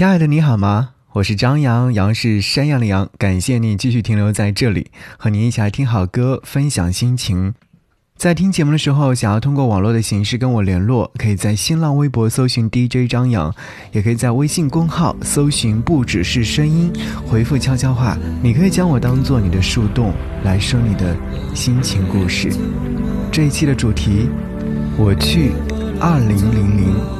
亲爱的，你好吗？我是张扬，杨是山羊的羊。感谢你继续停留在这里，和你一起来听好歌，分享心情。在听节目的时候，想要通过网络的形式跟我联络，可以在新浪微博搜寻 DJ 张扬，也可以在微信公号搜寻不只是声音，回复悄悄话。你可以将我当做你的树洞，来说你的心情故事。这一期的主题，我去二零零零。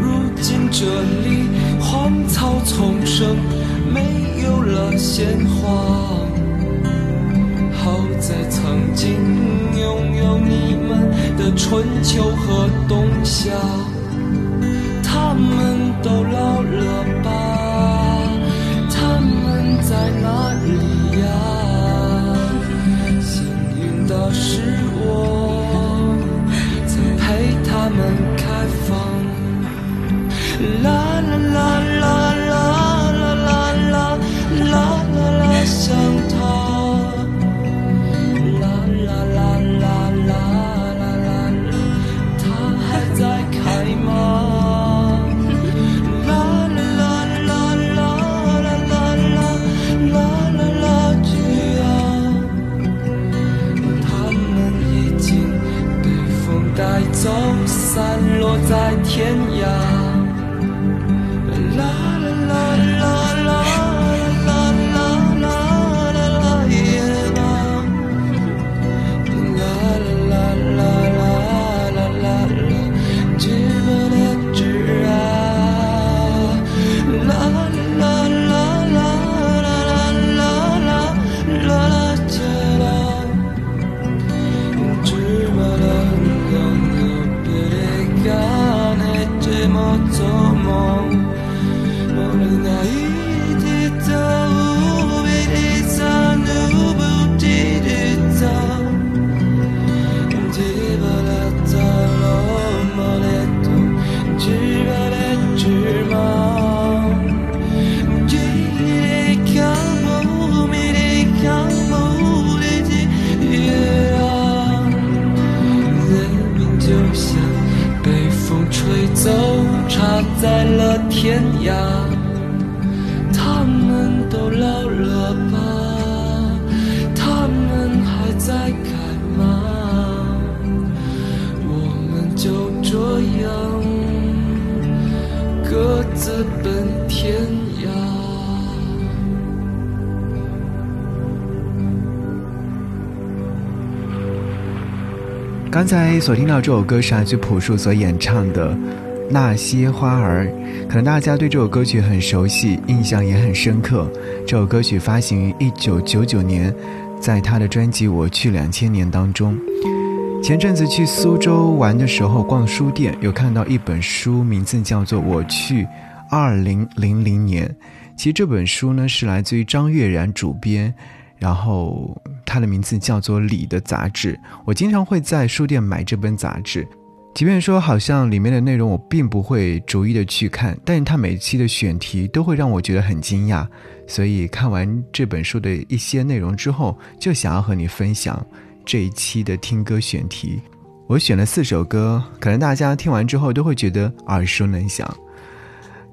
如今这里荒草丛生没有了鲜花。好在曾经拥有你们的春秋和冬夏他们都天涯。もっとも物ない各自奔天涯。刚才所听到这首歌是来自朴树所演唱的。那些花儿，可能大家对这首歌曲很熟悉，印象也很深刻。这首歌曲发行于一九九九年，在他的专辑《我去两千年》当中。前阵子去苏州玩的时候，逛书店有看到一本书，名字叫做《我去二零零零年》。其实这本书呢是来自于张悦然主编，然后它的名字叫做《李》的杂志。我经常会在书店买这本杂志，即便说好像里面的内容我并不会逐一的去看，但是它每期的选题都会让我觉得很惊讶。所以看完这本书的一些内容之后，就想要和你分享。这一期的听歌选题，我选了四首歌，可能大家听完之后都会觉得耳熟能详。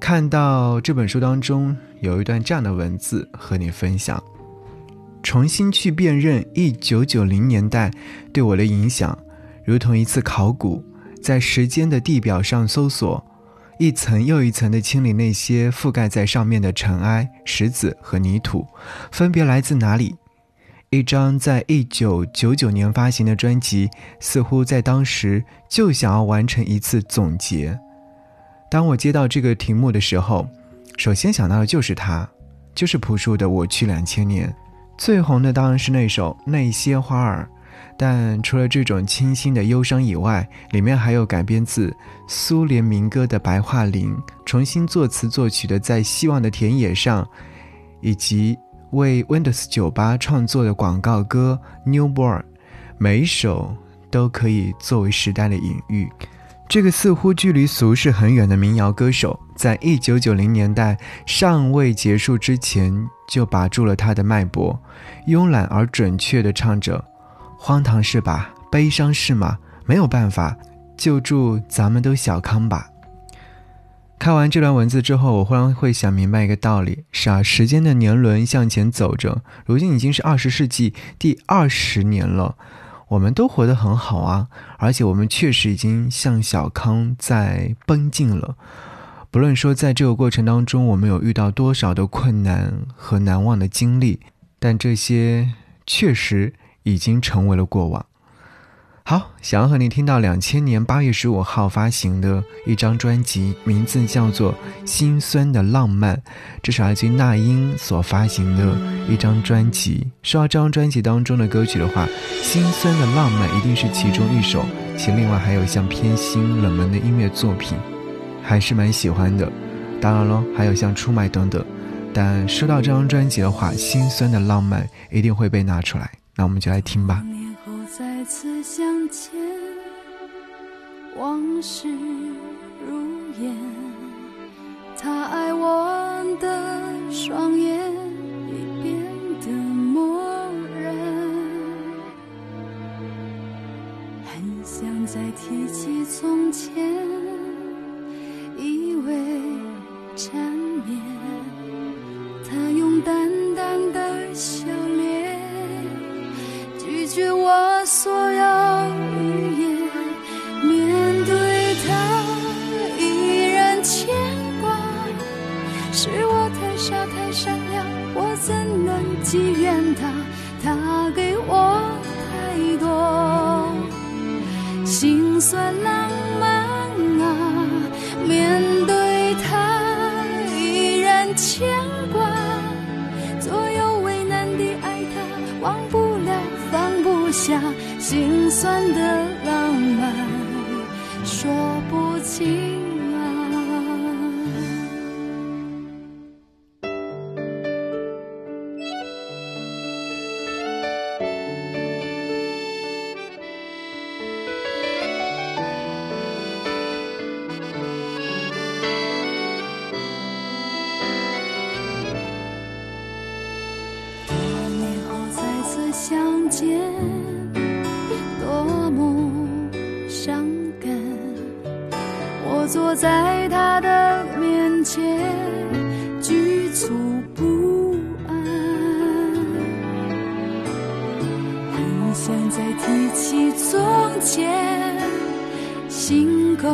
看到这本书当中有一段这样的文字和你分享：重新去辨认一九九零年代对我的影响，如同一次考古，在时间的地表上搜索，一层又一层的清理那些覆盖在上面的尘埃、石子和泥土，分别来自哪里？一张在一九九九年发行的专辑，似乎在当时就想要完成一次总结。当我接到这个题目的时候，首先想到的就是它，就是朴树的《我去两千年》。最红的当然是那首《那些花儿》，但除了这种清新的忧伤以外，里面还有改编自苏联民歌的白桦林，重新作词作曲的《在希望的田野上》，以及。为 Windows 酒吧创作的广告歌《Newborn》，每一首都可以作为时代的隐喻。这个似乎距离俗世很远的民谣歌手，在一九九零年代尚未结束之前，就把住了他的脉搏，慵懒而准确地唱着：“荒唐是吧？悲伤是吗？没有办法，就祝咱们都小康吧。”看完这段文字之后，我忽然会想明白一个道理：是啊，时间的年轮向前走着，如今已经是二十世纪第二十年了，我们都活得很好啊，而且我们确实已经向小康在奔进了。不论说在这个过程当中，我们有遇到多少的困难和难忘的经历，但这些确实已经成为了过往。好，想要和你听到两千年八月十五号发行的一张专辑，名字叫做《心酸的浪漫》，这是来自于那英所发行的一张专辑。说到这张专辑当中的歌曲的话，《心酸的浪漫》一定是其中一首，其另外还有像偏心、冷门的音乐作品，还是蛮喜欢的。当然喽，还有像出卖等等。但说到这张专辑的话，《心酸的浪漫》一定会被拿出来，那我们就来听吧。事如烟。他爱我的双眼已变得漠然，很想再提起从前，以为缠绵。他用淡淡的笑脸拒绝我。所有怎能记怨他？他给我太多心酸浪漫啊！面对他依然牵挂，左右为难的爱他，忘不了，放不下。心酸的浪漫，说不清。多么伤感！我坐在他的面前，局促不安，很想再提起从前，心口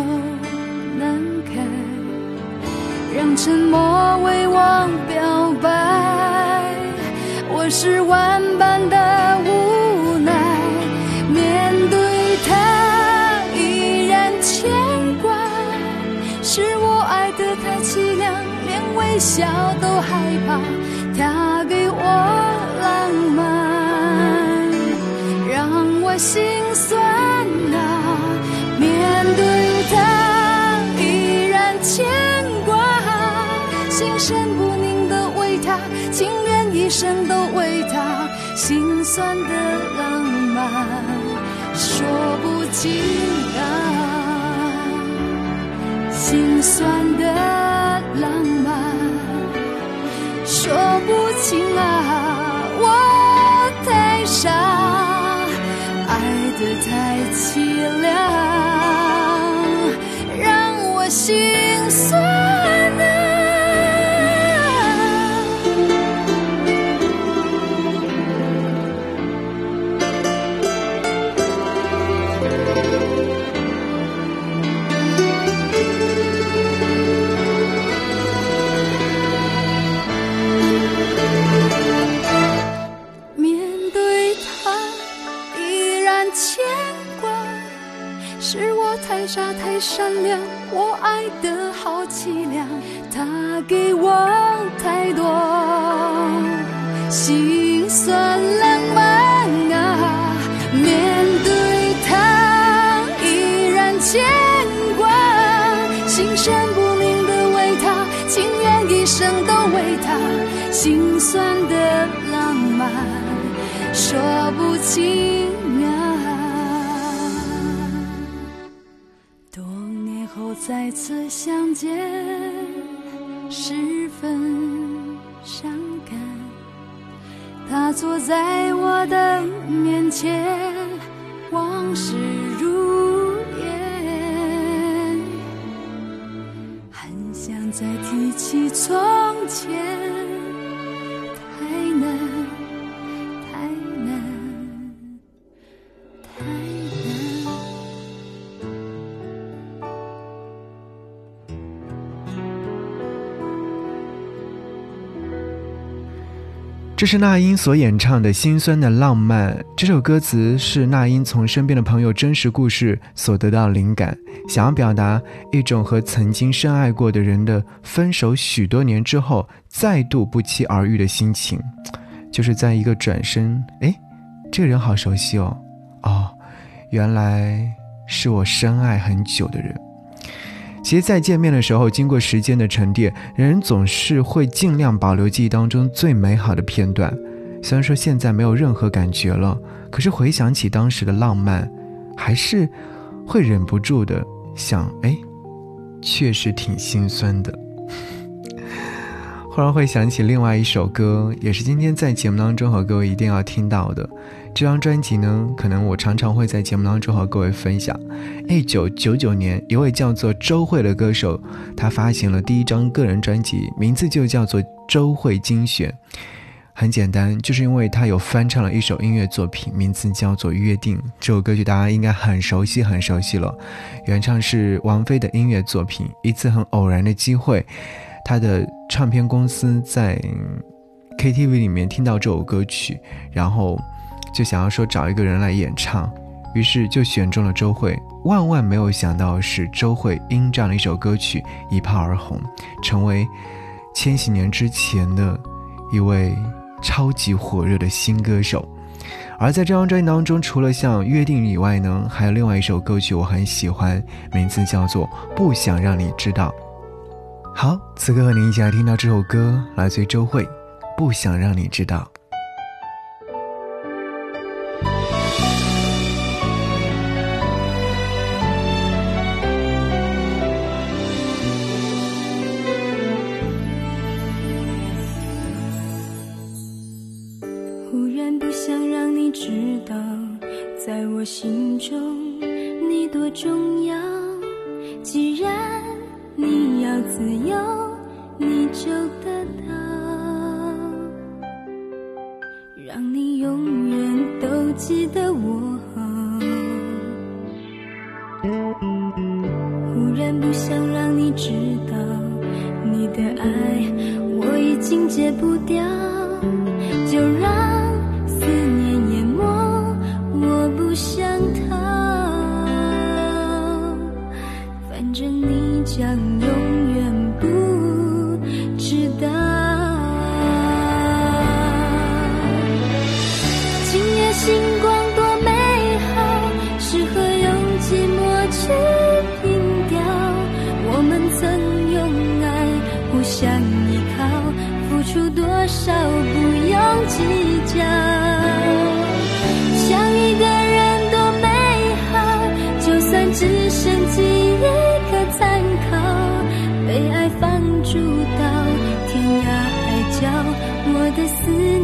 笑都害怕他给我浪漫让我心酸啊面对他依然牵挂心神不宁的为他情愿一生都为他心酸的浪漫说不尽啊心酸的醒来。说不清啊。多年后再次相见，十分伤感。他坐在我的面前，往事如烟，很想再提起从前，这是那英所演唱的《心酸的浪漫》。这首歌词是那英从身边的朋友真实故事所得到灵感，想要表达一种和曾经深爱过的人的分手许多年之后再度不期而遇的心情。就是在一个转身，哎，这个人好熟悉哦，哦，原来是我深爱很久的人。其实，在见面的时候，经过时间的沉淀，人总是会尽量保留记忆当中最美好的片段。虽然说现在没有任何感觉了，可是回想起当时的浪漫，还是会忍不住的想：哎，确实挺心酸的。忽然会想起另外一首歌，也是今天在节目当中和各位一定要听到的。这张专辑呢，可能我常常会在节目当中和各位分享。一九九九年，一位叫做周蕙的歌手，他发行了第一张个人专辑，名字就叫做《周蕙精选》。很简单，就是因为他有翻唱了一首音乐作品，名字叫做《约定》。这首歌曲大家应该很熟悉，很熟悉了。原唱是王菲的音乐作品。一次很偶然的机会，他的唱片公司在 KTV 里面听到这首歌曲，然后。就想要说找一个人来演唱，于是就选中了周蕙。万万没有想到是周蕙因这样的一首歌曲一炮而红，成为千禧年之前的一位超级火热的新歌手。而在这张专辑当中，除了像《约定》以外呢，还有另外一首歌曲我很喜欢，名字叫做《不想让你知道》。好，此刻和您一起来听到这首歌，来自于周慧，《不想让你知道》。我。忽然不想让你知道，你的爱我已经戒不掉。的思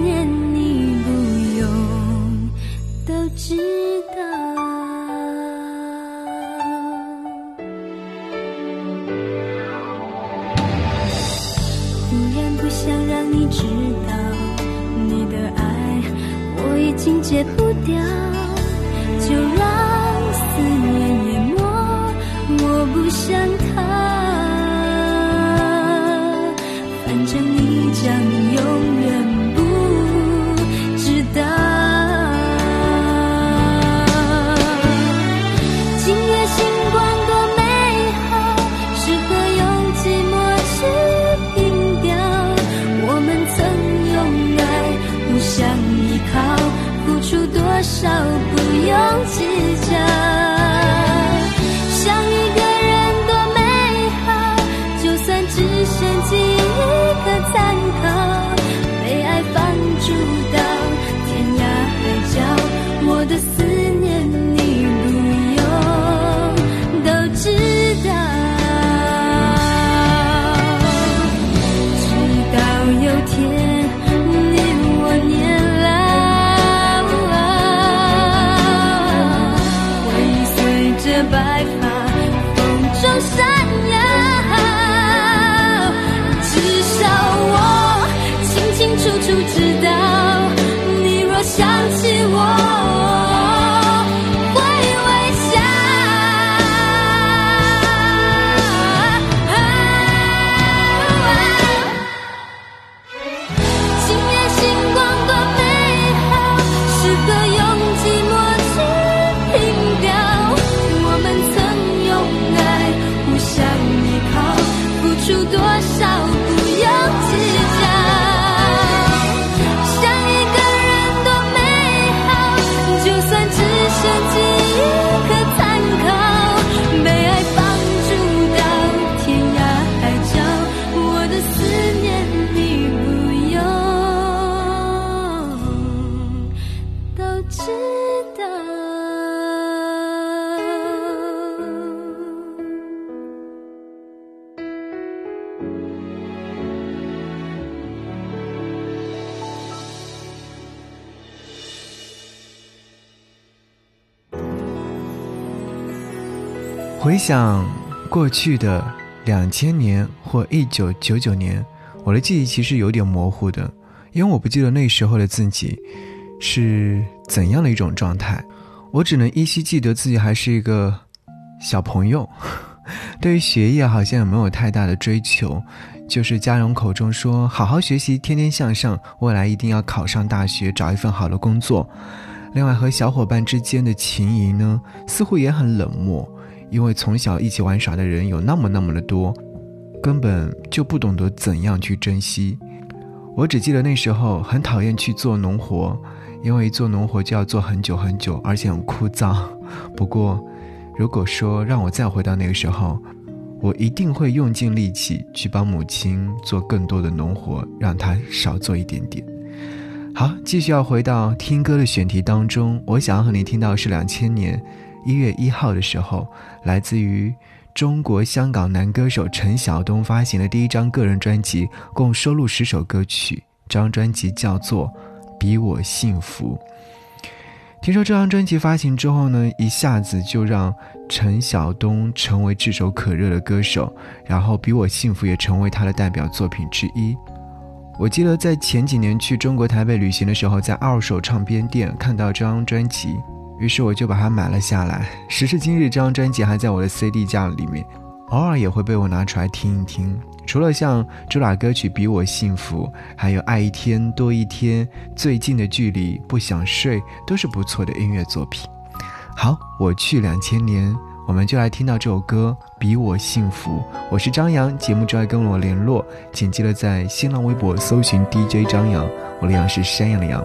回想过去的两千年或一九九九年，我的记忆其实有点模糊的，因为我不记得那时候的自己是怎样的一种状态，我只能依稀记得自己还是一个小朋友，对于学业好像也没有太大的追求，就是家人口中说好好学习，天天向上，未来一定要考上大学，找一份好的工作。另外和小伙伴之间的情谊呢，似乎也很冷漠。因为从小一起玩耍的人有那么那么的多，根本就不懂得怎样去珍惜。我只记得那时候很讨厌去做农活，因为做农活就要做很久很久，而且很枯燥。不过，如果说让我再回到那个时候，我一定会用尽力气去帮母亲做更多的农活，让她少做一点点。好，继续要回到听歌的选题当中，我想要和你听到是两千年。一月一号的时候，来自于中国香港男歌手陈晓东发行的第一张个人专辑，共收录十首歌曲。这张专辑叫做《比我幸福》。听说这张专辑发行之后呢，一下子就让陈晓东成为炙手可热的歌手，然后《比我幸福》也成为他的代表作品之一。我记得在前几年去中国台北旅行的时候，在二手唱片店看到这张专辑。于是我就把它买了下来。时至今日，这张专辑还在我的 CD 架里面，偶尔也会被我拿出来听一听。除了像主打歌曲《比我幸福》，还有《爱一天多一天》、《最近的距离》、《不想睡》，都是不错的音乐作品。好，我去两千年，我们就来听到这首歌《比我幸福》。我是张扬，节目之外跟我联络，请记得在新浪微博搜寻 DJ 张扬，我的杨是山羊的羊。